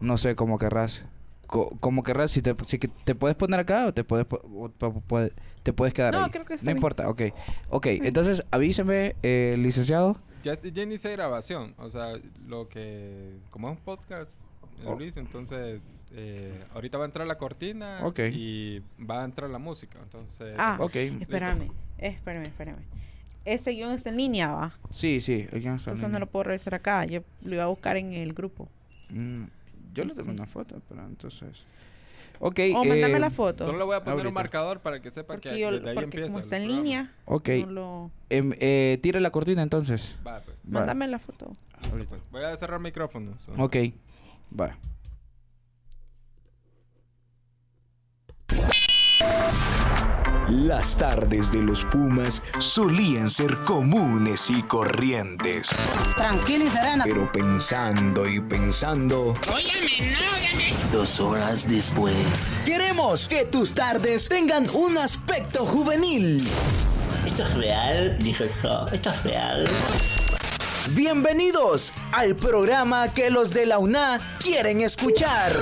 No sé cómo querrás. Co- como querrás, si te, si que- te puedes poner acá o te puedes, o puede- te puedes quedar No, ahí. creo que está No bien. importa, ok. Ok, entonces avíseme, eh, licenciado. Ya, ya inicié grabación, o sea, lo que... Como es un podcast, eh, Oh. Luis, entonces eh, ahorita va a entrar la cortina Ok. y va a entrar la música, entonces... Ah, Ok. espérame, espérame, espérame. Ese guion está en línea, va. Sí, sí. el guion está Entonces en no lo puedo revisar acá. Yo lo iba a buscar en el grupo. Mm, yo le tomé Sí. una foto, pero entonces... Ok. O mándame eh, la foto. Solo le voy a poner Ahorita. un marcador para que sepa que yo, desde ahí porque empieza como está en programa. línea, Ok. no lo... Em, eh, tire la cortina entonces. Va, pues. Va. Mándame la foto. Listo, pues. Voy a cerrar micrófonos. Ok. Va. Las tardes de los Pumas solían ser comunes y corrientes. Tranquila y serena. Pero pensando y pensando, Dos horas después. Queremos que tus tardes tengan un aspecto juvenil. ¿Esto es real? Dijo eso. ¿Esto es real? Bienvenidos al programa que los de la UNA quieren escuchar.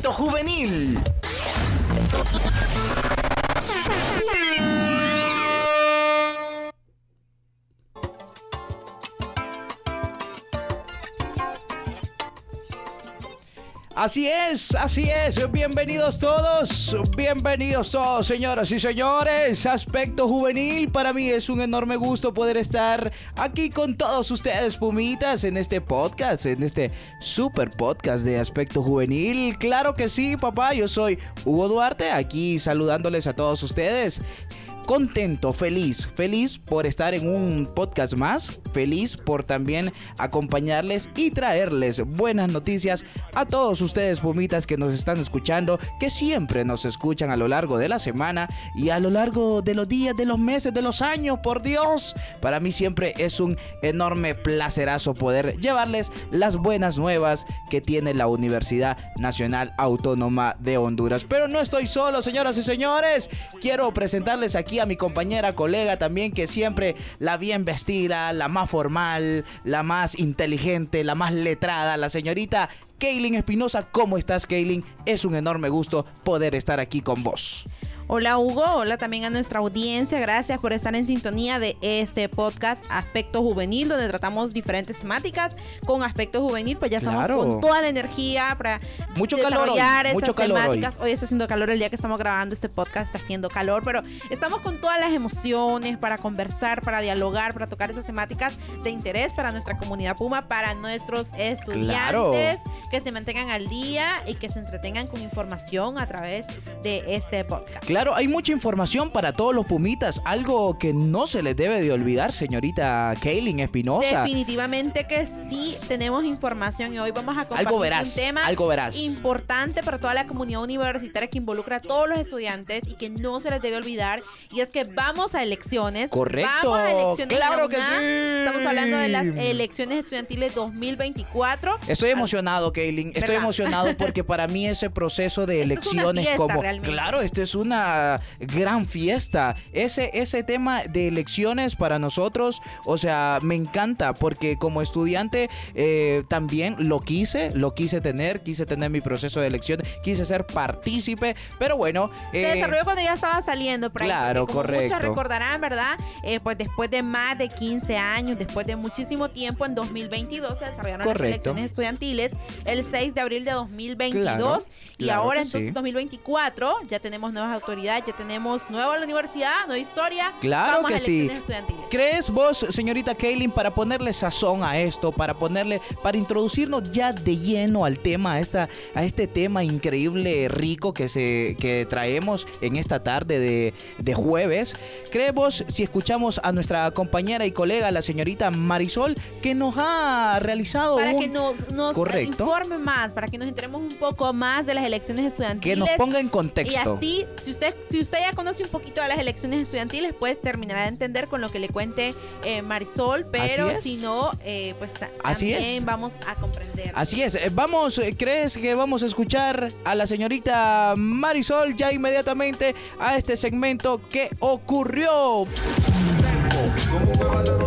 Aspecto juvenil. Así es, así es. Bienvenidos todos, bienvenidos todos, señoras y señores. Aspecto juvenil, para mí es un enorme gusto poder estar aquí con todos ustedes, Pumitas, en este podcast, en este super podcast de Aspecto Juvenil. Claro que sí, papá, yo soy Hugo Duarte, aquí saludándoles a todos ustedes. Contento, feliz, feliz por estar en un podcast más, feliz por también acompañarles y traerles buenas noticias a todos ustedes, pumitas, que nos están escuchando, que siempre nos escuchan a lo largo de la semana y a lo largo de los días, de los meses, de los años, por Dios. Para mí siempre es un enorme placerazo poder llevarles las buenas nuevas que tiene la Universidad Nacional Autónoma de Honduras. Pero no estoy solo, señoras y señores. Quiero presentarles aquí a mi compañera, colega también, que siempre la bien vestida, la más formal, la más inteligente, la más letrada, la señorita Kaylin Espinosa. ¿Cómo estás, Kaylin? Es un enorme gusto poder estar aquí con vos. Hola Hugo, hola también a nuestra audiencia, gracias por estar en sintonía de este podcast Aspecto Juvenil, donde tratamos diferentes temáticas con Aspecto Juvenil, pues ya estamos Claro. con toda la energía para Mucho calor hoy, desarrollar esas calor temáticas. Hoy. está haciendo calor, el día que estamos grabando este podcast está haciendo calor, pero estamos con todas las emociones para conversar, para dialogar, para tocar esas temáticas de interés para nuestra comunidad Puma, para nuestros estudiantes, que se mantengan al día y que se entretengan con información a través de este podcast. Claro, hay mucha información para todos los pumitas, algo que no se les debe de olvidar, señorita Kaylin Espinosa. Definitivamente que sí tenemos información y hoy vamos a compartir Algo verás, un tema algo verás. importante para toda la comunidad universitaria que involucra a todos los estudiantes y que no se les debe olvidar y es que vamos a elecciones. Correcto, Vamos a elecciones. claro que sí. Estamos hablando de las elecciones estudiantiles 2024. Estoy emocionado, Kaylin. Estoy ¿Verdad? emocionado porque para mí ese proceso de elecciones fiesta, como realmente. claro, esto es una gran fiesta. Ese ese tema de elecciones para nosotros, o sea, me encanta porque como estudiante eh, también lo quise, lo quise tener, quise tener mi proceso de elección, quise ser partícipe, pero bueno, Se eh, desarrolló cuando ya estaba saliendo por ahí, claro, porque como correcto. Muchos recordarán, ¿verdad? Eh, pues después de más de 15 años, después de muchísimo tiempo, en 2022 se desarrollaron Correcto. las elecciones estudiantiles el 6 de abril de 2022 Claro, y claro ahora entonces sí. 2024 ya tenemos nuevas autoridades, ya tenemos nueva la universidad, nueva historia. Claro Vamos que a sí. estudiantiles. ¿Crees vos, señorita Kaylin, para ponerle sazón a esto, para ponerle, para introducirnos ya de lleno al tema, a, esta, a este tema increíble, rico que, se, que traemos en esta tarde de, de jueves? ¿Crees vos, si escuchamos a nuestra compañera y colega, la señorita Marisol, que nos ha realizado Para un- que nos, nos Correcto. informe más, para que nos enteremos un poco más de las elecciones que estudiantiles. nos ponga en Y contexto? así, si usted, si usted ya conoce un poquito de las elecciones estudiantiles, pues terminará de entender con lo que le cuente eh, Marisol, pero si no, eh, pues Así también es. vamos a comprender. Así es, eh, vamos, ¿crees que vamos a escuchar a la señorita Marisol ya inmediatamente a este segmento que ocurrió?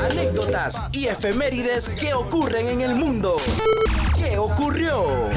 Anécdotas y efemérides que ocurren en el mundo. ¿Qué ocurrió?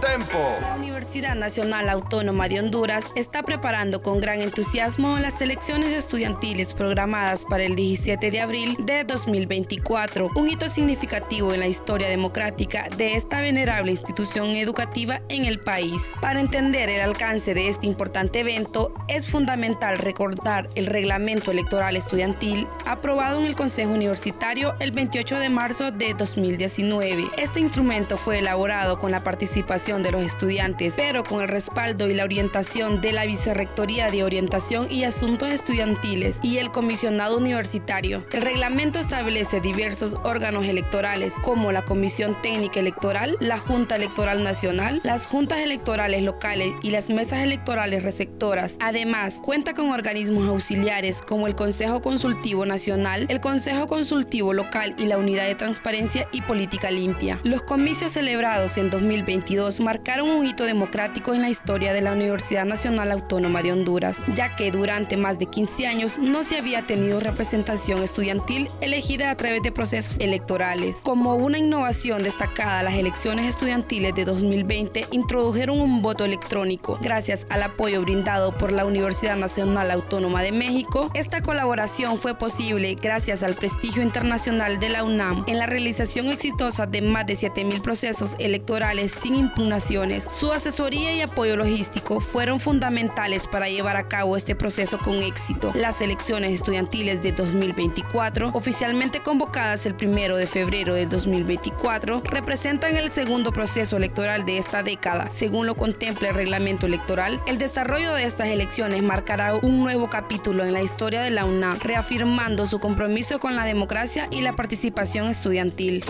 La Universidad Nacional Autónoma de Honduras está preparando con gran entusiasmo las elecciones estudiantiles programadas para el 17 de abril de 2024, un hito significativo en la historia democrática de esta venerable institución educativa en el país. Para entender el alcance de este importante evento, es fundamental recordar el reglamento electoral estudiantil aprobado en el Consejo Universitario el 28 de marzo de 2019. Este instrumento fue elaborado con la participación de los estudiantes, pero con el respaldo y la orientación de la Vicerrectoría de Orientación y Asuntos Estudiantiles y el Comisionado Universitario. El reglamento establece diversos órganos electorales como la Comisión Técnica Electoral, la Junta Electoral Nacional, las juntas electorales locales y las mesas electorales receptoras. Además, cuenta con organismos auxiliares como el Consejo Consultivo Nacional, el Consejo Consultivo Local y la Unidad de Transparencia y Política Limpia. Los comicios celebrados en 2022 marcaron un hito democrático en la historia de la Universidad Nacional Autónoma de Honduras, ya que durante más de 15 años no se había tenido representación estudiantil elegida a través de procesos electorales. Como una innovación destacada, las elecciones estudiantiles de 2020 introdujeron un voto electrónico. Gracias al apoyo brindado por la Universidad Nacional Autónoma de México, esta colaboración fue posible gracias al prestigio internacional de la UNAM en la realización exitosa de más de 7.000 procesos electorales sin impugnaciones. Su asesoría y apoyo logístico fueron fundamentales para llevar a cabo este proceso con éxito. Las elecciones estudiantiles de 2024, oficialmente convocadas el 1 de febrero del 2024, representan el segundo proceso electoral de esta década. Según lo contempla el reglamento electoral, el desarrollo de estas elecciones marcará un nuevo capítulo en la historia de la UNAM, reafirmando su compromiso con la democracia y la participación estudiantil.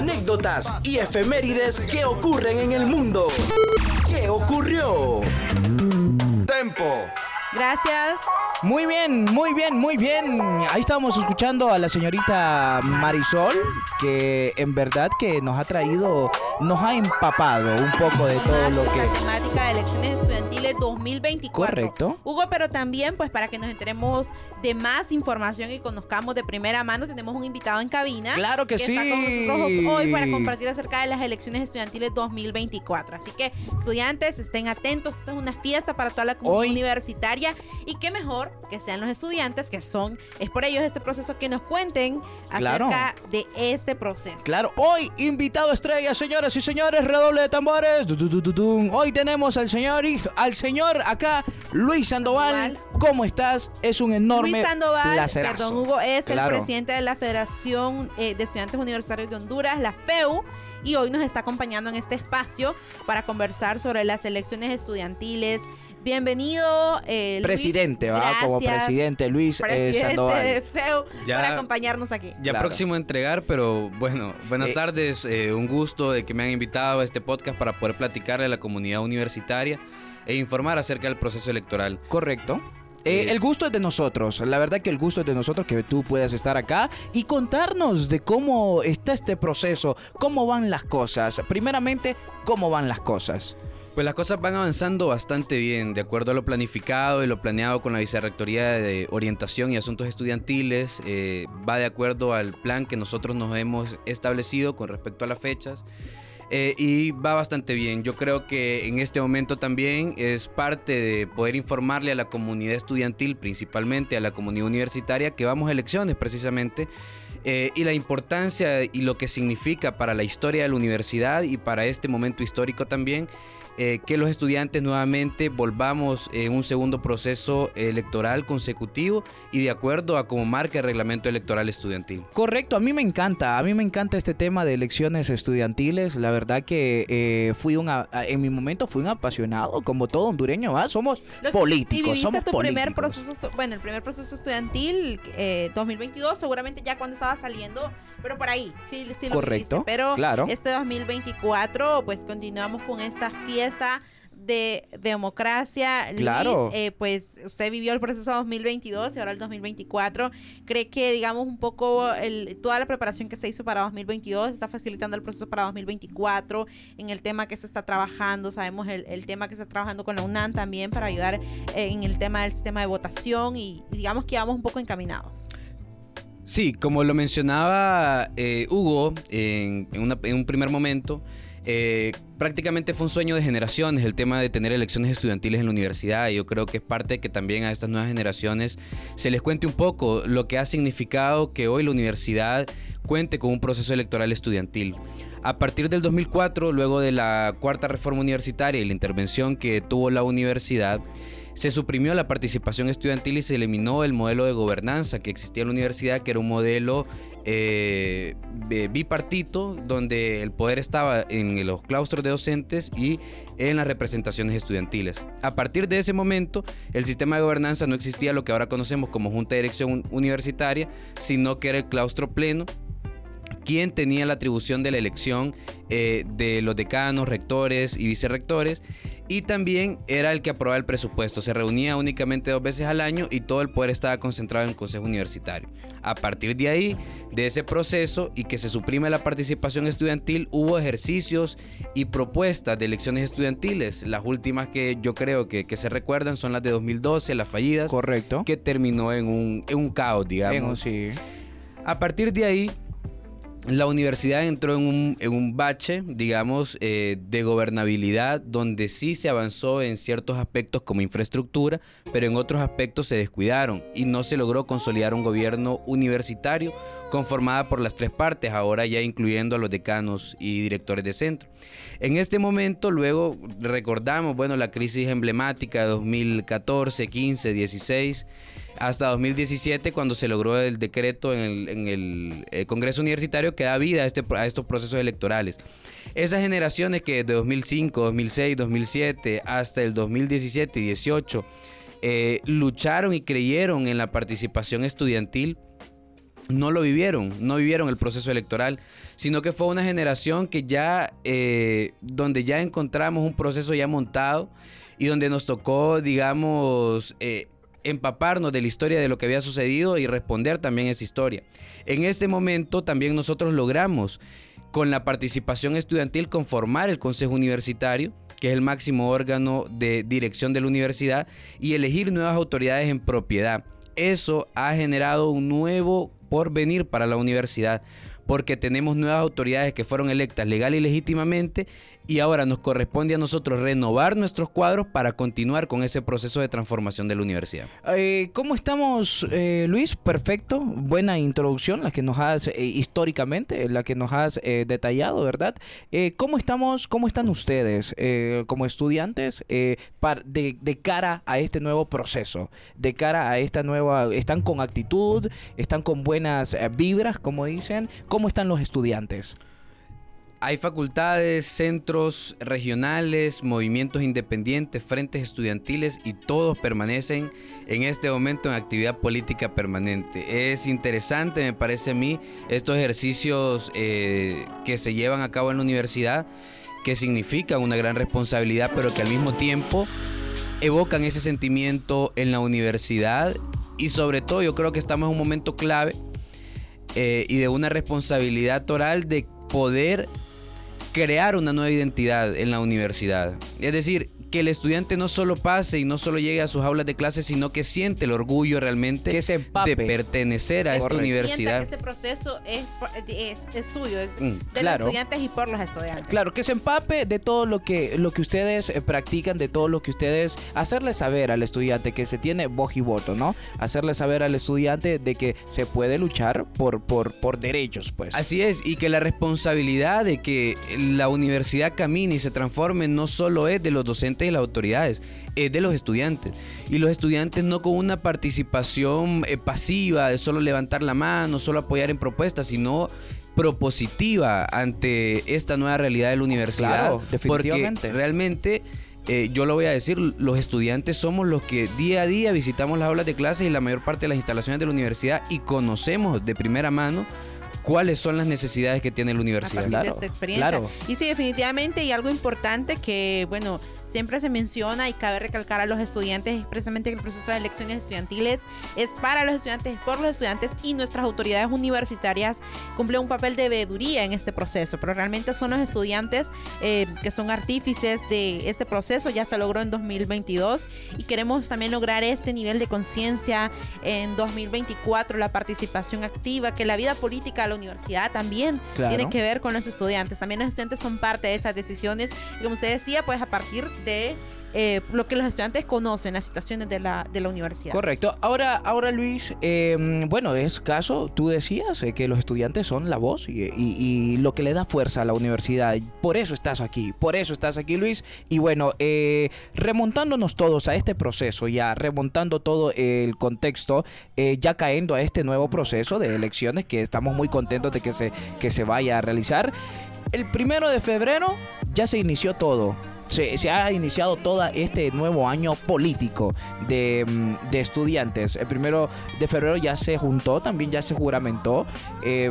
Anécdotas y efemérides que ocurren en el mundo. ¿Qué ocurrió? Tempo. Gracias. Muy bien, muy bien, muy bien. Ahí estábamos escuchando a la señorita Marisol, que en verdad que nos ha traído, nos ha empapado un poco de todo lo La que... temática de elecciones estudiantiles 2024. Correcto. Hugo, pero también, pues para que nos enteremos de más información y conozcamos de primera mano, tenemos un invitado en cabina. Claro que sí. Está con nosotros hoy para compartir acerca de las elecciones estudiantiles 2024. Así que, estudiantes, estén atentos. Esto es una fiesta para toda la comunidad Hoy- universitaria. Y qué mejor que sean los estudiantes, que son, es por ellos este proceso, que nos cuenten Claro. acerca de este proceso. Claro, hoy invitado estrella, señoras y señores, redoble de tambores. Hoy tenemos al señor, al señor acá, Luis Sandoval. ¿Cómo estás? Es un enorme Luis Sandoval, placerazo. perdón Hugo, es Claro. el presidente de la Federación eh, de Estudiantes Universitarios de Honduras, la FEU, y hoy nos está acompañando en este espacio para conversar sobre las elecciones estudiantiles. Bienvenido, eh, Luis. Presidente, ¿va? Como presidente Luis eh, presidente de Sandoval. FEU, Ya- por acompañarnos aquí. Ya Claro. próximo a entregar, pero bueno, buenas Eh, tardes. eh, un gusto de que me han invitado a este podcast para poder platicarle a la comunidad universitaria e informar acerca del proceso electoral. Correcto. Eh, el gusto es de nosotros, la verdad que el gusto es de nosotros que tú puedas estar acá y contarnos de cómo está este proceso, cómo van las cosas. Primeramente, cómo van las cosas. Pues las cosas van avanzando bastante bien, de acuerdo a lo planificado y lo planeado con la Vicerrectoría de Orientación y Asuntos Estudiantiles, eh, va de acuerdo al plan que nosotros nos hemos establecido con respecto a las fechas. eh, y va bastante bien. Yo creo que en este momento también es parte de poder informarle a la comunidad estudiantil, principalmente a la comunidad universitaria, que vamos a elecciones precisamente. eh, y la importancia y lo que significa para la historia de la universidad y para este momento histórico también eh, que los estudiantes nuevamente volvamos en un segundo proceso electoral consecutivo y de acuerdo a como marca el reglamento electoral estudiantil. Correcto, a mí me encanta, a mí me encanta este tema de elecciones estudiantiles. La verdad que eh, fui un, en mi momento fui un apasionado, como todo hondureño, ¿va? Somos Los- y políticos, viviste somos tu políticos. primer proceso, bueno, el primer proceso estudiantil eh, 2022, seguramente ya cuando estaba saliendo, pero por ahí, sí, sí lo Correcto, viviste. Pero claro. este 2024, pues continuamos con esta fiesta de democracia, Luis, Claro. eh, pues usted vivió el proceso 2022 y ahora el 2024. ¿Cree que, digamos, un poco el- toda la preparación que se hizo para 2022 está facilitando el proceso para 2024 en el tema que se está trabajando? Sabemos el, el tema que se está trabajando con la UNAM también para ayudar eh, en el tema del sistema de votación y, y digamos que vamos un poco encaminados. Sí, como lo mencionaba eh, Hugo en, en una- en un primer momento, eh, prácticamente fue un sueño de generaciones el tema de tener elecciones estudiantiles en la universidad y yo creo que es parte de que también a estas nuevas generaciones se les cuente un poco lo que ha significado que hoy la universidad cuente con un proceso electoral estudiantil. A partir del 2004, luego de la cuarta reforma universitaria y la intervención que tuvo la universidad, se suprimió la participación estudiantil y se eliminó el modelo de gobernanza que existía en la universidad, que era un modelo eh, bi- bipartito, donde el poder estaba en los claustros de docentes y en las representaciones estudiantiles. A partir de ese momento, el sistema de gobernanza no existía lo que ahora conocemos como Junta de Dirección Universitaria, sino que era el claustro pleno quien tenía la atribución de la elección eh, de los decanos, rectores y vicerrectores. Y también era el que aprobaba el presupuesto. Se reunía únicamente dos veces al año y todo el poder estaba concentrado en el Consejo Universitario. A partir de ahí, de ese proceso y que se suprime la participación estudiantil, hubo ejercicios y propuestas de elecciones estudiantiles. Las últimas que yo creo que, que se recuerdan son las de 2012, las fallidas, Correcto. que terminó en un, en un caos, digamos. Vengo, sí. A partir de ahí, la universidad entró en un, en un bache, digamos, eh, de gobernabilidad, donde sí se avanzó en ciertos aspectos como infraestructura, pero en otros aspectos se descuidaron y no se logró consolidar un gobierno universitario conformada por las tres partes, ahora ya incluyendo a los decanos y directores de centro. En este momento, luego recordamos, bueno, la crisis emblemática de 2014, 15, 16 hasta 2017 cuando se logró el decreto en el, eh, Congreso Universitario que da vida a, este, a estos procesos electorales. Esas generaciones que de 2005, 2006, 2007 hasta el 2017 y 18 eh, lucharon y creyeron en la participación estudiantil, no lo vivieron, no vivieron el proceso electoral, sino que fue una generación que ya, eh, donde ya encontramos un proceso ya montado y donde nos tocó, digamos, eh, empaparnos de la historia de lo que había sucedido y responder también esa historia. En este momento también nosotros logramos con la participación estudiantil conformar el Consejo Universitario, que es el máximo órgano de dirección de la universidad, y elegir nuevas autoridades en propiedad. Eso ha generado un nuevo porvenir para la universidad, porque tenemos nuevas autoridades que fueron electas legal y legítimamente y ahora nos corresponde a nosotros renovar nuestros cuadros para continuar con ese proceso de transformación de la universidad. Eh, ¿Cómo estamos, eh, Luis? Perfecto. Buena introducción, la que nos has eh, históricamente, la que nos has eh, detallado, ¿verdad? Eh, ¿Cómo estamos, cómo están ustedes eh, como estudiantes eh, par- de, de cara a este nuevo proceso? De cara a esta nueva, ¿están con actitud? ¿Están con buenas eh, vibras, como dicen? ¿Cómo están los estudiantes? Hay facultades, centros regionales, movimientos independientes, frentes estudiantiles y todos permanecen en este momento en actividad política permanente. Es interesante, me parece a mí, estos ejercicios eh, que se llevan a cabo en la universidad, que significan una gran responsabilidad, pero que al mismo tiempo evocan ese sentimiento en la universidad y sobre todo yo creo que estamos en un momento clave eh, y de una responsabilidad toral de poder crear una nueva identidad en la universidad. Es decir, que el estudiante no solo pase y no solo llegue a sus aulas de clase, sino que siente el orgullo realmente Que se empape. de pertenecer a esta Correcto. Universidad. que este proceso es, es, es suyo, es Mm, de claro. los estudiantes y por los estudiantes. Claro, que se empape de todo lo que, lo que ustedes eh, practican, de todo lo que ustedes... Hacerle saber al estudiante que se tiene voz y voto, ¿no? Hacerle saber al estudiante de que se puede luchar por, por, por derechos, pues. Así es, y que la responsabilidad de que la universidad camine y se transforme no solo es de los docentes y las autoridades, es de los estudiantes. Y los estudiantes no con una participación eh, pasiva de solo levantar la mano, solo apoyar en propuestas, sino propositiva ante esta nueva realidad de la universidad. Claro, definitivamente. Porque realmente... eh, yo lo voy a decir, los estudiantes somos los que día a día visitamos las aulas de clases y la mayor parte de las instalaciones de la universidad y conocemos de primera mano cuáles son las necesidades que tiene la a universidad. partir Claro, de esa experiencia. claro. Y sí, definitivamente, y algo importante que, bueno, siempre se menciona y cabe recalcar a los estudiantes expresamente que el proceso de elecciones estudiantiles es para los estudiantes, por los estudiantes y nuestras autoridades universitarias cumplen un papel de veeduría en este proceso, pero realmente son los estudiantes eh, que son artífices de este proceso, ya se logró en 2022 y queremos también lograr este nivel de conciencia en 2024, la participación activa, que la vida política de la universidad también Claro. tiene que ver con los estudiantes, también los estudiantes son parte de esas decisiones. Y como usted decía, pues a partir de eh, lo que los estudiantes conocen, las situaciones de la, de la universidad. Correcto. Ahora, ahora Luis, eh, bueno, es caso, tú decías eh, que los estudiantes son la voz y, y- lo que le da fuerza a la universidad. Por eso estás aquí, por eso estás aquí, Luis. Y bueno, eh, remontándonos todos a este proceso, ya remontando todo el contexto, ya cayendo a este nuevo proceso de elecciones que estamos muy contentos de que se, que se vaya a realizar. El primero de febrero ya se inició todo. Se, se ha iniciado todo este nuevo año político de, mm, de estudiantes. El primero de febrero ya se juntó, también ya se juramentó. Eh,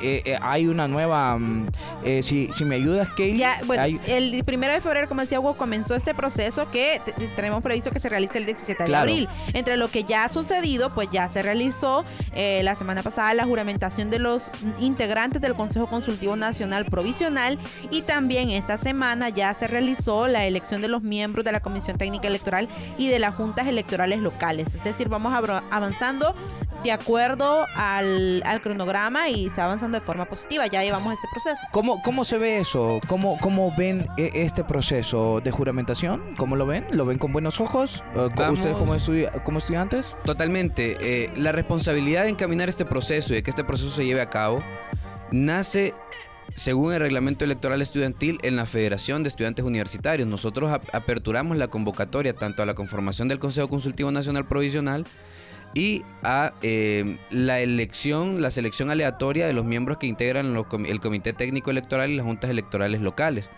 eh, eh, hay una nueva... mm, eh, si, si me ayudas, Kaylee. Ya, bueno, hay- el primero de febrero, como decía Hugo, comenzó este proceso que tenemos previsto que se realice el 17 de Claro. abril. Entre lo que ya ha sucedido, pues ya se realizó eh, la semana pasada la juramentación de los integrantes del Consejo Consultivo Nacional Provisional y también esta semana ya se realizó la elección de los miembros de la Comisión Técnica Electoral y de las juntas electorales locales. Es decir, vamos avanzando de acuerdo al, al cronograma y se va avanzando de forma positiva. Ya llevamos este proceso. ¿Cómo, ¿Cómo se ve eso? ¿Cómo, cómo ven e- este proceso de juramentación? ¿Cómo lo ven? ¿Lo ven con buenos ojos? Eh, Vamos. ¿Ustedes como, estudi- como estudiantes? Totalmente. Eh, la responsabilidad de encaminar este proceso y de que este proceso se lleve a cabo nace, según el reglamento electoral estudiantil, en la Federación de Estudiantes Universitarios. Nosotros ap- aperturamos la convocatoria tanto a la conformación del Consejo Consultivo Nacional Provisional y a eh, la elección, la selección aleatoria de los miembros que integran el Comité Técnico Electoral y las juntas electorales locales.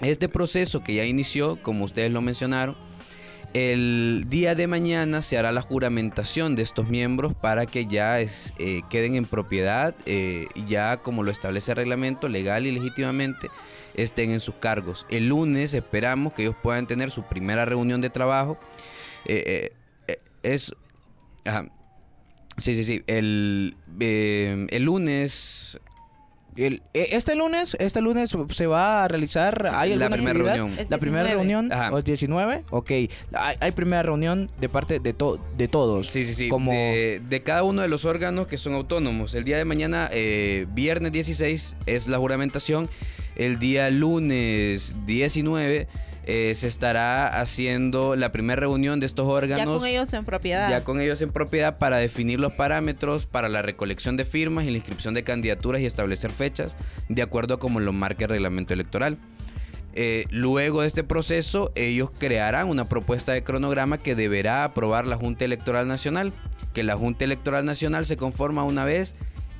Este proceso que ya inició, como ustedes lo mencionaron, el día de mañana se hará la juramentación de estos miembros para que ya es- eh, queden en propiedad, eh, ya como lo establece el reglamento, legal y legítimamente, estén en sus cargos. El lunes esperamos que ellos puedan tener su primera reunión de trabajo. Eh, eh, es... ajá. Sí, sí, sí. El, el lunes... El- e- este lunes, este lunes se va a realizar. ¿Hay La primera actividad? reunión. Es La primera 19. reunión, Ajá. ¿o es 19? Ok. Hay, hay primera reunión de parte de, to- de todos. Sí, sí, sí. Como... De, de cada uno de los órganos que son autónomos. El día de mañana, eh, viernes 16, es la juramentación. El día lunes 19 eh, se estará haciendo la primera reunión de estos Ya órganos. con ellos en propiedad. ya con ellos en propiedad para definir los parámetros para la recolección de firmas y la inscripción de candidaturas y establecer fechas de acuerdo a como lo marque el reglamento electoral. Eh, luego de este proceso, ellos crearán una propuesta de cronograma que deberá aprobar la Junta Electoral Nacional, que la Junta Electoral Nacional se conforma una vez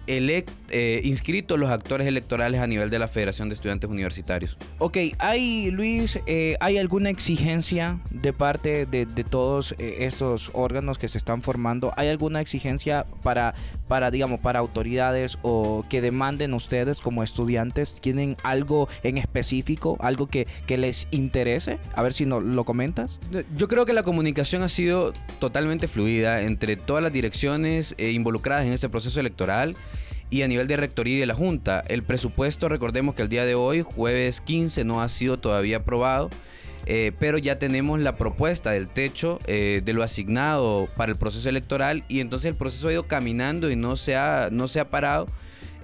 elect- eh, inscritos los actores electorales a nivel de la Federación de Estudiantes Universitarios. Ok, ¿hay, Luis, eh, hay alguna exigencia de parte de, de todos eh, estos órganos que se están formando? ¿Hay alguna exigencia para, para, digamos, para autoridades o que demanden ustedes como estudiantes? ¿Tienen algo en específico, algo que, que les interese? A ver si no, lo comentas. Yo creo que la comunicación ha sido totalmente fluida entre todas las direcciones eh, involucradas en este proceso electoral y a nivel de rectoría y de la Junta. El presupuesto, recordemos que el día de hoy, jueves 15, no ha sido todavía aprobado, eh, pero ya tenemos la propuesta del techo eh, de lo asignado para el proceso electoral y entonces el proceso ha ido caminando y no se ha, no se ha parado.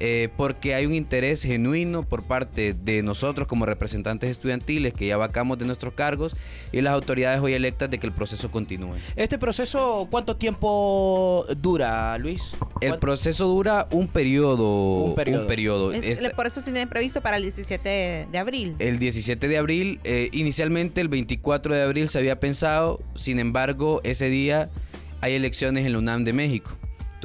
Eh, porque hay un interés genuino por parte de nosotros como representantes estudiantiles que ya vacamos de nuestros cargos y las autoridades hoy electas de que el proceso continúe. ¿Este proceso cuánto tiempo dura, Luis? El ¿Cuánto- proceso dura un periodo. Un periodo. un periodo. Es- Esta- Por eso se tiene previsto para el 17 de, de abril. el 17 de abril, eh, inicialmente el 24 de abril se había pensado, sin embargo, ese día hay elecciones en la UNAM de México.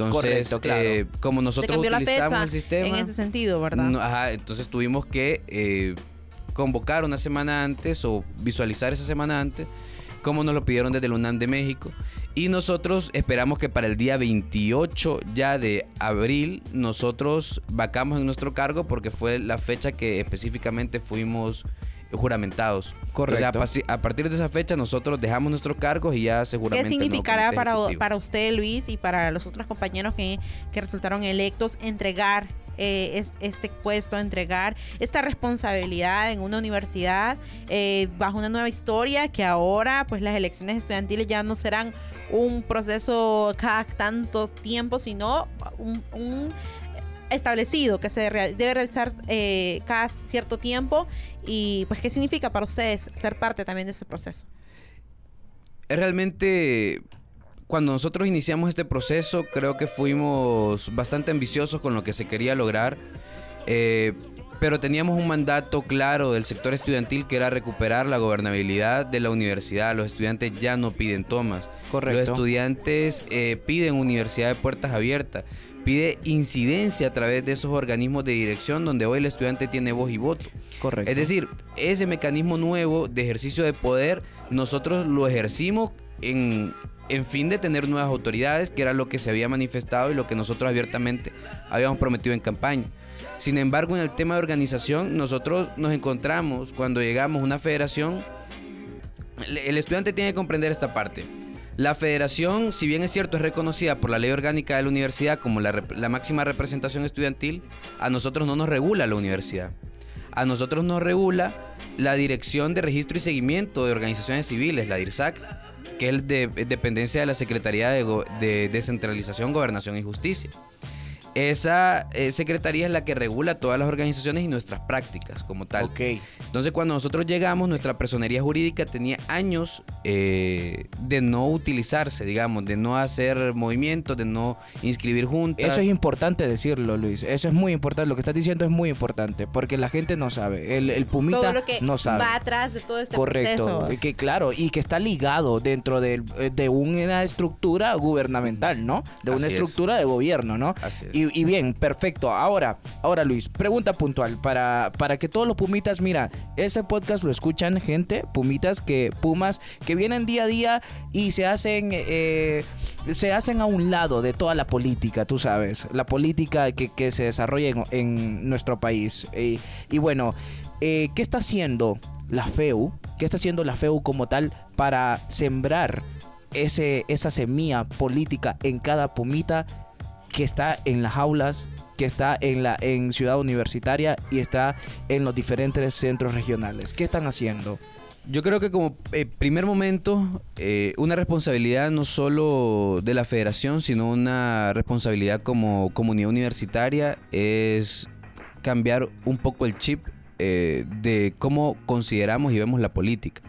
Entonces, Correcto, claro. eh, como nosotros utilizamos el sistema, en ese sentido, ¿verdad? no, ajá, entonces tuvimos que eh, convocar una semana antes o visualizar esa semana antes, como nos lo pidieron desde el UNAM de México. Y nosotros esperamos que para el día 28 ya de abril nosotros vacamos en nuestro cargo porque fue la fecha que específicamente fuimos juramentados. Correcto. O sea, a partir de esa fecha nosotros dejamos nuestros cargos y ya ¿Qué seguramente... significará para, para usted, Luis, y para los otros compañeros que, que resultaron electos entregar eh, es- este puesto, entregar esta responsabilidad en una universidad eh, bajo una nueva historia que ahora pues las elecciones estudiantiles ya no serán un proceso cada tanto tiempo, sino un, un establecido que se debe realizar eh, cada cierto tiempo y pues qué significa para ustedes ser parte también de ese proceso? Es realmente cuando nosotros iniciamos este proceso, creo que fuimos bastante ambiciosos con lo que se quería lograr, eh, pero teníamos un mandato claro del sector estudiantil que era recuperar la gobernabilidad de la universidad. Los estudiantes ya no piden tomas. Correcto. Los estudiantes eh, piden universidad de puertas abiertas. Pide incidencia a través de esos organismos de dirección donde hoy el estudiante tiene voz y voto. Correcto. Es decir, ese mecanismo nuevo de ejercicio de poder, nosotros lo ejercimos en, en fin de tener nuevas autoridades, que era lo que se había manifestado y lo que nosotros abiertamente habíamos prometido en campaña. Sin embargo, en el tema de organización, nosotros nos encontramos cuando llegamos a una federación, el, el estudiante tiene que comprender esta parte. La federación, si bien es cierto, es reconocida por la ley orgánica de la universidad como la, máxima representación estudiantil, a nosotros no nos regula la universidad. A nosotros nos regula la Dirección de Registro y Seguimiento de Organizaciones Civiles, la DIRSAC, que es de, es dependencia de la Secretaría de, de Descentralización, Gobernación y Justicia. Esa eh, secretaría es la que regula todas las organizaciones y nuestras prácticas como tal. Ok. Entonces, cuando nosotros llegamos, nuestra personería jurídica tenía años eh, de no utilizarse, digamos, de no hacer movimientos, de no inscribir juntas. Eso es importante decirlo, Luis. Eso es muy importante. Lo que estás diciendo es muy importante porque la gente no sabe. El, el Pumita todo lo que no sabe. va atrás de todo este Correcto. proceso. Que claro, y que está ligado dentro del- eh, de una estructura gubernamental, ¿no? De una Así es. estructura de gobierno, ¿no? Así es. Y, y bien, perfecto. Ahora, ahora Luis, pregunta puntual para, para que todos los pumitas, mira, ese podcast lo escuchan gente, pumitas que pumas que vienen día a día y se hacen eh, se hacen a un lado de toda la política, tú sabes, la política que, que se desarrolla en, en nuestro país. Y, bueno, eh, ¿qué está haciendo la FEU? ¿Qué está haciendo la FEU como tal para sembrar ese, esa semilla política en cada pumita que está en las aulas, que está en la en Ciudad Universitaria y está en los diferentes centros regionales? ¿Qué están haciendo? Yo creo que como eh, primer momento, eh, una responsabilidad no solo de la federación, sino una responsabilidad como comunidad universitaria es cambiar un poco el chip eh, de cómo consideramos y vemos la política.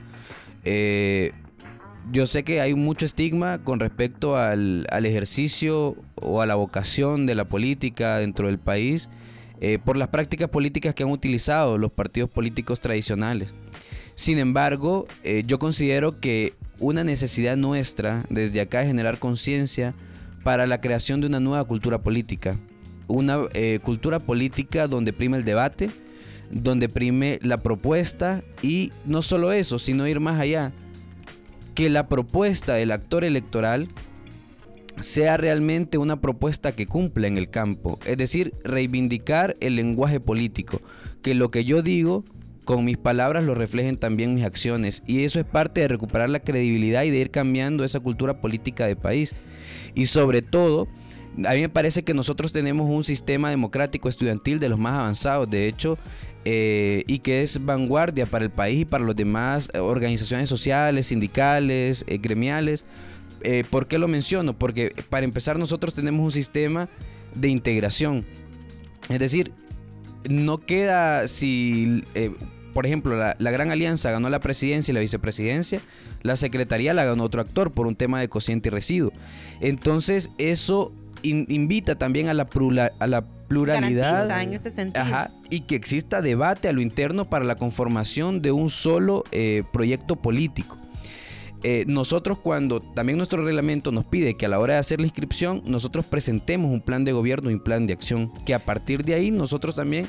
Yo sé que hay mucho estigma con respecto al, al ejercicio o a la vocación de la política dentro del país eh, por las prácticas políticas que han utilizado los partidos políticos tradicionales. Sin embargo, eh, yo considero que una necesidad nuestra desde acá es generar conciencia para la creación de una nueva cultura política. Una eh, cultura política donde prime el debate, donde prime la propuesta y no solo eso, sino ir más allá. Que la propuesta del actor electoral sea realmente una propuesta que cumpla en el campo. Es decir, reivindicar el lenguaje político. Que lo que yo digo con mis palabras lo reflejen también mis acciones. Y eso es parte de recuperar la credibilidad y de ir cambiando esa cultura política de país. Y sobre todo, a mí me parece que nosotros tenemos un sistema democrático estudiantil de los más avanzados, de hecho, eh, y que es vanguardia para el país y para las demás eh, organizaciones sociales, sindicales, eh, gremiales. ¿Por qué lo menciono? Porque para empezar nosotros tenemos un sistema de integración. Es decir, no queda si, por ejemplo, la Gran Alianza ganó la presidencia y la vicepresidencia, la secretaría la ganó otro actor por un tema de cociente y residuo. Entonces, eso in- invita también a la, prula- a la pluralidad. Garantiza en ese sentido. Ajá, y que exista debate a lo interno para la conformación de un solo eh, proyecto político. Eh, nosotros cuando también nuestro reglamento nos pide que a la hora de hacer la inscripción nosotros presentemos un plan de gobierno y un plan de acción, que a partir de ahí nosotros también,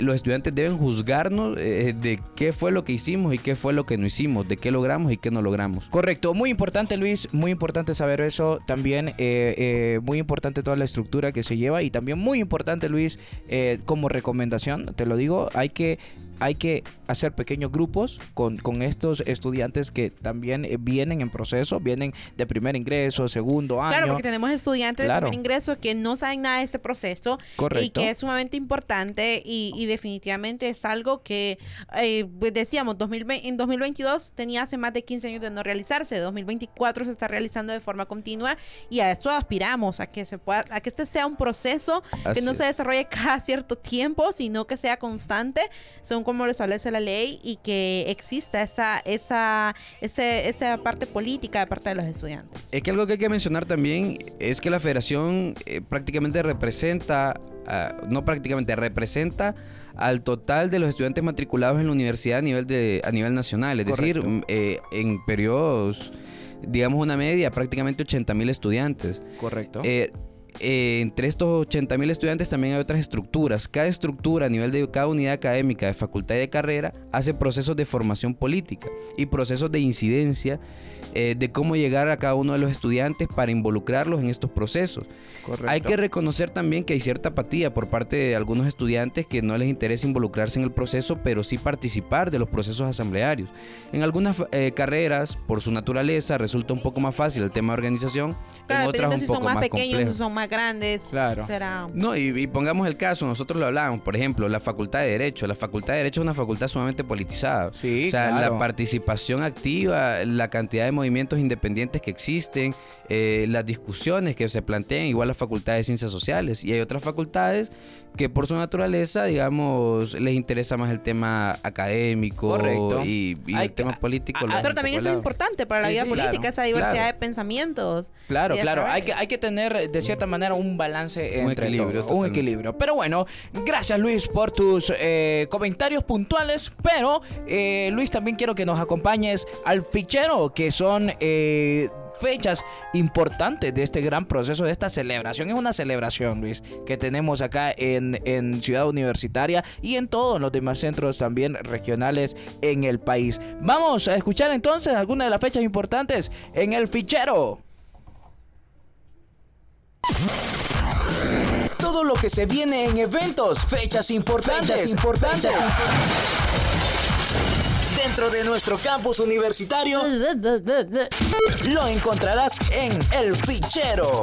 los estudiantes deben juzgarnos eh, de qué fue lo que hicimos y qué fue lo que no hicimos, de qué logramos y qué no logramos. Correcto, muy importante Luis, muy importante saber eso, también eh, eh, muy importante toda la estructura que se lleva y también muy importante Luis, eh, como recomendación, te lo digo, hay que hay que hacer pequeños grupos con, con estos estudiantes que también eh, vienen en proceso, vienen de primer ingreso, segundo año. Claro, porque tenemos estudiantes Claro. de primer ingreso que no saben nada de este proceso y Correcto. que es sumamente importante y, y definitivamente es algo que, eh, pues decíamos, 2020, en 2022 tenía hace más de 15 años de no realizarse, 2024 se está realizando de forma continua y a esto aspiramos, a que se pueda, a que este sea un proceso que Así no se es. desarrolle cada cierto tiempo, sino que sea constante, según como lo establece la ley y que exista esa, esa, ese- esa parte política de parte de los estudiantes. Es que algo que hay que mencionar también es que la federación eh, prácticamente representa, ah, no prácticamente, representa al total de los estudiantes matriculados en la universidad a nivel, de, a nivel nacional. Es decir, Correcto. mm, eh, en periodos, digamos una media, prácticamente 80 mil estudiantes. Correcto. Eh, eh, entre estos 80 mil estudiantes también hay otras estructuras. Cada estructura a nivel de cada unidad académica de facultad y de carrera hace procesos de formación política y procesos de incidencia eh, de cómo llegar a cada uno de los estudiantes para involucrarlos en estos procesos. Correcto. Hay que reconocer también que hay cierta apatía por parte de algunos estudiantes que no les interesa involucrarse en el proceso, pero sí participar de los procesos asamblearios. En algunas eh, carreras, por su naturaleza, resulta un poco más fácil el tema de organización. Claro, en otras un si son poco más, más pequeños, complejo. si son más grandes, Claro. será... No, y, y pongamos el caso, nosotros lo hablábamos, por ejemplo, la Facultad de Derecho. La Facultad de Derecho es una facultad sumamente politizada. Sí, o sea, claro. la participación activa, la cantidad de movimientos independientes que existen, eh, las discusiones que se plantean, igual la Facultad de Ciencias Sociales. Y hay otras facultades que por su naturaleza, digamos, les interesa más el tema académico Correcto. y, y Hay el tema que- político. ah, ah, dejan Pero también eso es importante para la Sí, vida sí, política, claro, esa diversidad claro. de pensamientos. Claro, claro. Hay que, hay que tener de cierta manera un balance Un entre equilibrio, todo, un equilibrio. Pero bueno, gracias Luis por tus eh, comentarios puntuales. Pero eh, Luis, también quiero que nos acompañes al fichero, que son eh, fechas importantes de este gran proceso, de esta celebración. Es una celebración, Luis, que tenemos acá en, en Ciudad Universitaria y en todos los demás centros también regionales en el país. Vamos a escuchar entonces algunas de las fechas importantes en el fichero. Todo lo que se viene en eventos, fechas importantes, importantes. Dentro de nuestro campus universitario, lo encontrarás en El Fichero.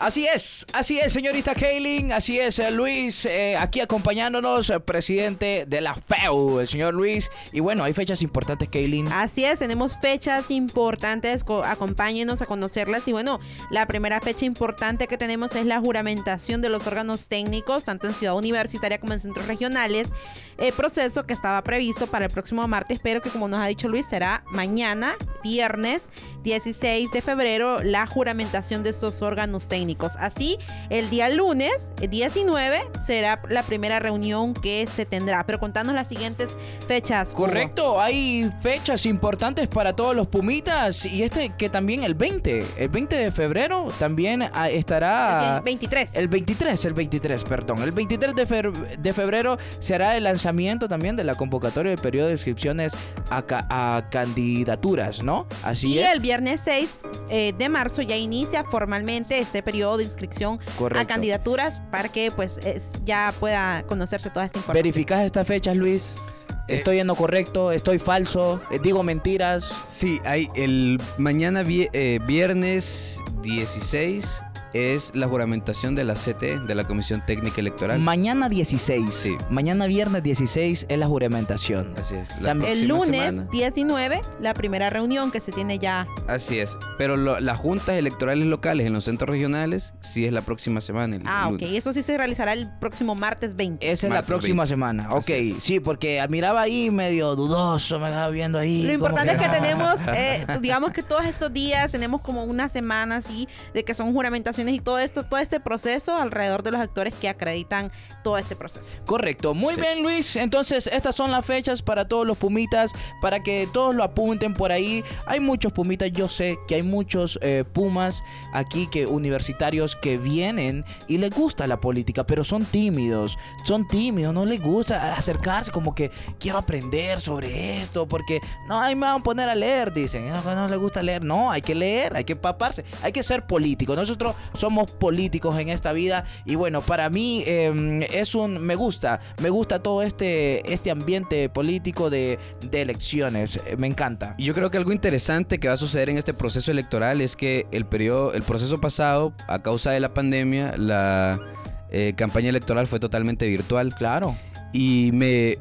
Así es, así es, señorita Kaylin, así es, eh, Luis, eh, aquí acompañándonos, eh, presidente de la FEU, el señor Luis. Y bueno, hay fechas importantes, Kaylin. Así es, tenemos fechas importantes, co- acompáñenos a conocerlas y bueno, la primera fecha importante que tenemos es la juramentación de los órganos técnicos, tanto en Ciudad Universitaria como en centros regionales, eh, proceso que estaba previsto para el próximo martes, pero que como nos ha dicho Luis será mañana, viernes 16 de febrero, la juramentación de estos órganos técnicos. Así, el día lunes eh, 19 será la primera reunión que se tendrá, pero contanos las siguientes fechas. Hugo. Correcto, hay fechas importantes para todos los Pumitas y este que también el 20, el 20 de febrero también ah, estará... El 23. El 23, el 23, perdón. El 23 de, fe- de febrero será el lanzamiento también de la convocatoria del periodo de inscripciones a, ca- a candidaturas, ¿no? Así y es. el viernes 6 eh, de marzo ya inicia formalmente este periodo de inscripción Correcto. a candidaturas para que pues es- ya pueda conocerse toda esta información. ¿Verificas estas fechas, Luis? ¿Estoy en lo correcto? ¿Estoy falso? Eh, ¿Digo mentiras? Sí, hay el mañana vie- eh, viernes 16 es la juramentación de la CT, de la Comisión Técnica Electoral. Mañana 16. Sí. Mañana viernes 16 es la juramentación. Así es. la También- el próxima lunes semana. 19, la primera reunión que se tiene ya. Así es. Pero lo- las juntas electorales locales en los centros regionales sí es la próxima semana. el Ah, ok. lunes. Eso sí se realizará el próximo martes 20. Esa es la Martes próxima 20. semana. Ok, sí, porque miraba ahí medio dudoso, me estaba viendo ahí. Lo importante es que no. tenemos, eh, digamos que todos estos días tenemos como una semana así de que son juramentaciones y todo esto, todo este proceso alrededor de los actores que acreditan todo este proceso. Correcto, muy Sí. bien Luis. Entonces estas son las fechas para todos los pumitas, para que todos lo apunten por ahí. Hay muchos pumitas, yo sé que hay muchos eh, pumas aquí que universitarios que vienen y les gusta la política, pero son tímidos, son tímidos, no les gusta acercarse como que quiero aprender sobre esto, porque no, ahí me van a poner a leer, dicen, no, no les gusta leer, no, hay que leer, hay que empaparse, hay que ser político. Nosotros somos políticos en esta vida y bueno, para mí eh, es un, me gusta, me gusta todo este, este ambiente político de, de elecciones, eh, me encanta. Yo creo que algo interesante que va a suceder en este proceso electoral es que el periodo, el proceso pasado, a causa de la pandemia, la eh, campaña electoral fue totalmente virtual. Claro. Y me,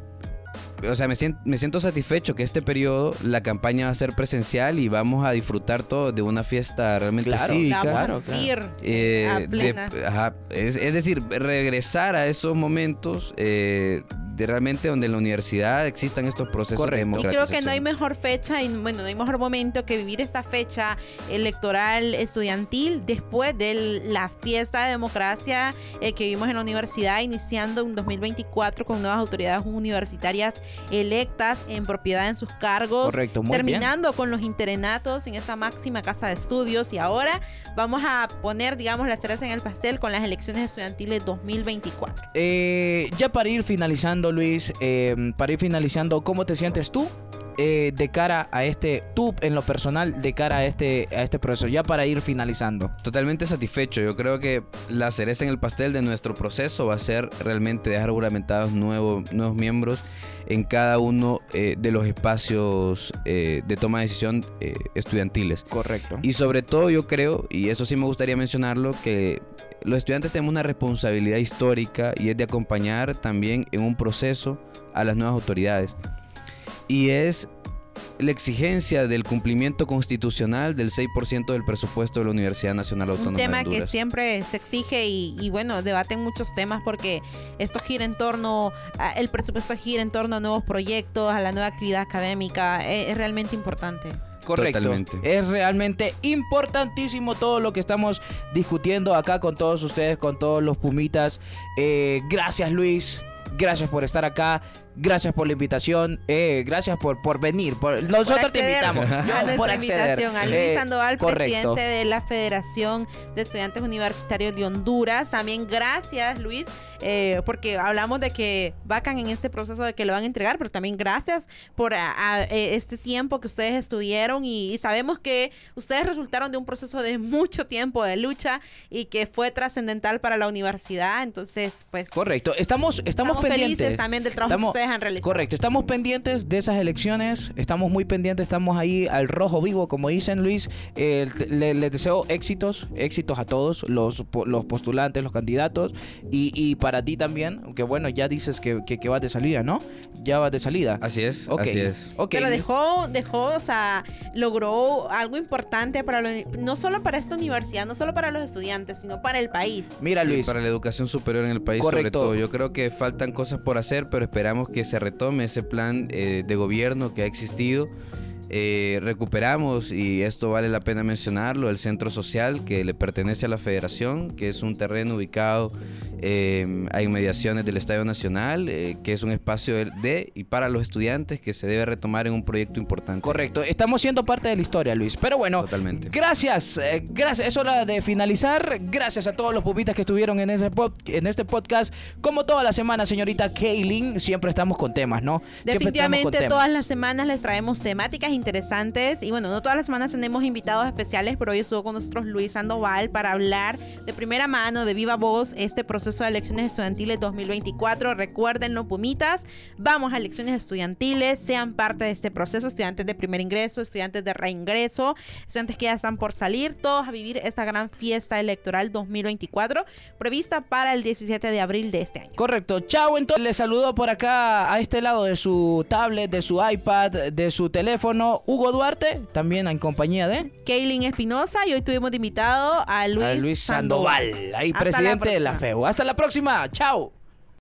o sea, me siento, me siento satisfecho que este periodo la campaña va a ser presencial y vamos a disfrutar todo de una fiesta realmente Claro, cívica. Claro, claro. Eh, a de- plena. ajá, es, es decir, regresar a esos momentos eh, de realmente donde en la universidad existan estos procesos Correcto. de Y democratización. creo que no hay mejor fecha y bueno, no hay mejor momento que vivir esta fecha electoral estudiantil después de la fiesta de democracia eh, que vivimos en la universidad, iniciando en 2024 con nuevas autoridades universitarias electas en propiedad en sus cargos. Correcto, muy bien. terminando con los interenatos en esta máxima casa de estudios y ahora vamos a poner, digamos, la cereza en el pastel con las elecciones estudiantiles 2024. Eh, ya para ir finalizando, Luis, eh, para ir finalizando, ¿cómo te sientes tú eh, de cara a este, tú en lo personal, de cara a este, a este proceso? Ya para ir finalizando. Totalmente satisfecho. Yo creo que la cereza en el pastel de nuestro proceso va a ser realmente dejar juramentados nuevos, nuevos miembros en cada uno eh, de los espacios eh, de toma de decisión eh, estudiantiles. Correcto. Y sobre todo yo creo, y eso sí me gustaría mencionarlo, que los estudiantes tenemos una responsabilidad histórica y es de acompañar también en un proceso a las nuevas autoridades. Y es la exigencia del cumplimiento constitucional del 6% del presupuesto de la Universidad Nacional Autónoma Un de tema que siempre se exige y, y, bueno, debaten muchos temas porque esto gira en torno, a- el presupuesto gira en torno a nuevos proyectos, a la nueva actividad académica, es, es realmente importante. Correcto. Totalmente. Es realmente importantísimo todo lo que estamos discutiendo acá con todos ustedes, con todos los Pumitas. Eh, gracias, Luis. Gracias por estar acá. Gracias por la invitación. eh, gracias por, por venir. Por, nosotros te acceder invitamos. a por acceder. invitación a Luis Eh, Sandoval, correcto. presidente de la Federación de Estudiantes Universitarios de Honduras. También gracias, Luis, eh, porque hablamos de que vacan en este proceso de que lo van a entregar, pero también gracias por a- a, eh, este tiempo que ustedes estuvieron y, y sabemos que ustedes resultaron de un proceso de mucho tiempo de lucha y que fue trascendental para la universidad. Entonces, pues Correcto. Estamos, estamos, estamos pendientes. felices también del trabajo Estamos- que ustedes han realizado. Correcto, estamos pendientes de esas elecciones, estamos muy pendientes, estamos ahí al rojo vivo, como dicen Luis. Eh, le- les deseo éxitos, éxitos a todos los, los postulantes, los candidatos y, y para ti también, que bueno, ya dices que, que, que vas de salida, ¿no? Ya vas de salida. Así es, Ok, así es. ok. Pero dejó, dejó, o sea, logró algo importante para lo- no solo para esta universidad, no solo para los estudiantes, sino para el país. Mira Y Luis, Para la educación superior en el país, sobre Correcto. todo. Yo creo que faltan cosas por hacer, pero esperamos que se retome ese plan eh, de gobierno que ha existido. Eh, recuperamos, y esto vale la pena mencionarlo, el centro social que le pertenece a la federación, que es un terreno ubicado eh, a inmediaciones del Estadio Nacional, eh, que es un espacio de, de y para los estudiantes que se debe retomar en un proyecto importante. correcto, estamos siendo parte de la historia Luis, pero bueno. Totalmente. Gracias, eh, gracias. Es hora de finalizar. Gracias a todos los pupitas que estuvieron en este, pod- en este podcast. Como toda la semana, señorita Kaylin, siempre estamos con temas, ¿no? Definitivamente temas. todas las semanas les traemos temáticas interesantes y bueno, no todas las semanas tenemos invitados especiales, pero hoy estuvo con nosotros Luis Sandoval para hablar de primera mano, de viva voz, este proceso de elecciones estudiantiles 2024. Recuérdenlo, Pumitas, vamos a elecciones estudiantiles, sean parte de este proceso, estudiantes de primer ingreso, estudiantes de reingreso, estudiantes que ya están por salir, todos a vivir esta gran fiesta electoral 2024 prevista para el 17 de abril de este año. Correcto. Chao, entonces les saludo por acá a este lado de su tablet, de su iPad, de su teléfono, Hugo Duarte, también en compañía de Kaylin Espinosa y hoy tuvimos de invitado a Luis, a Luis Sandoval, ahí la presidente de la. FEU. Hasta la próxima. Chao.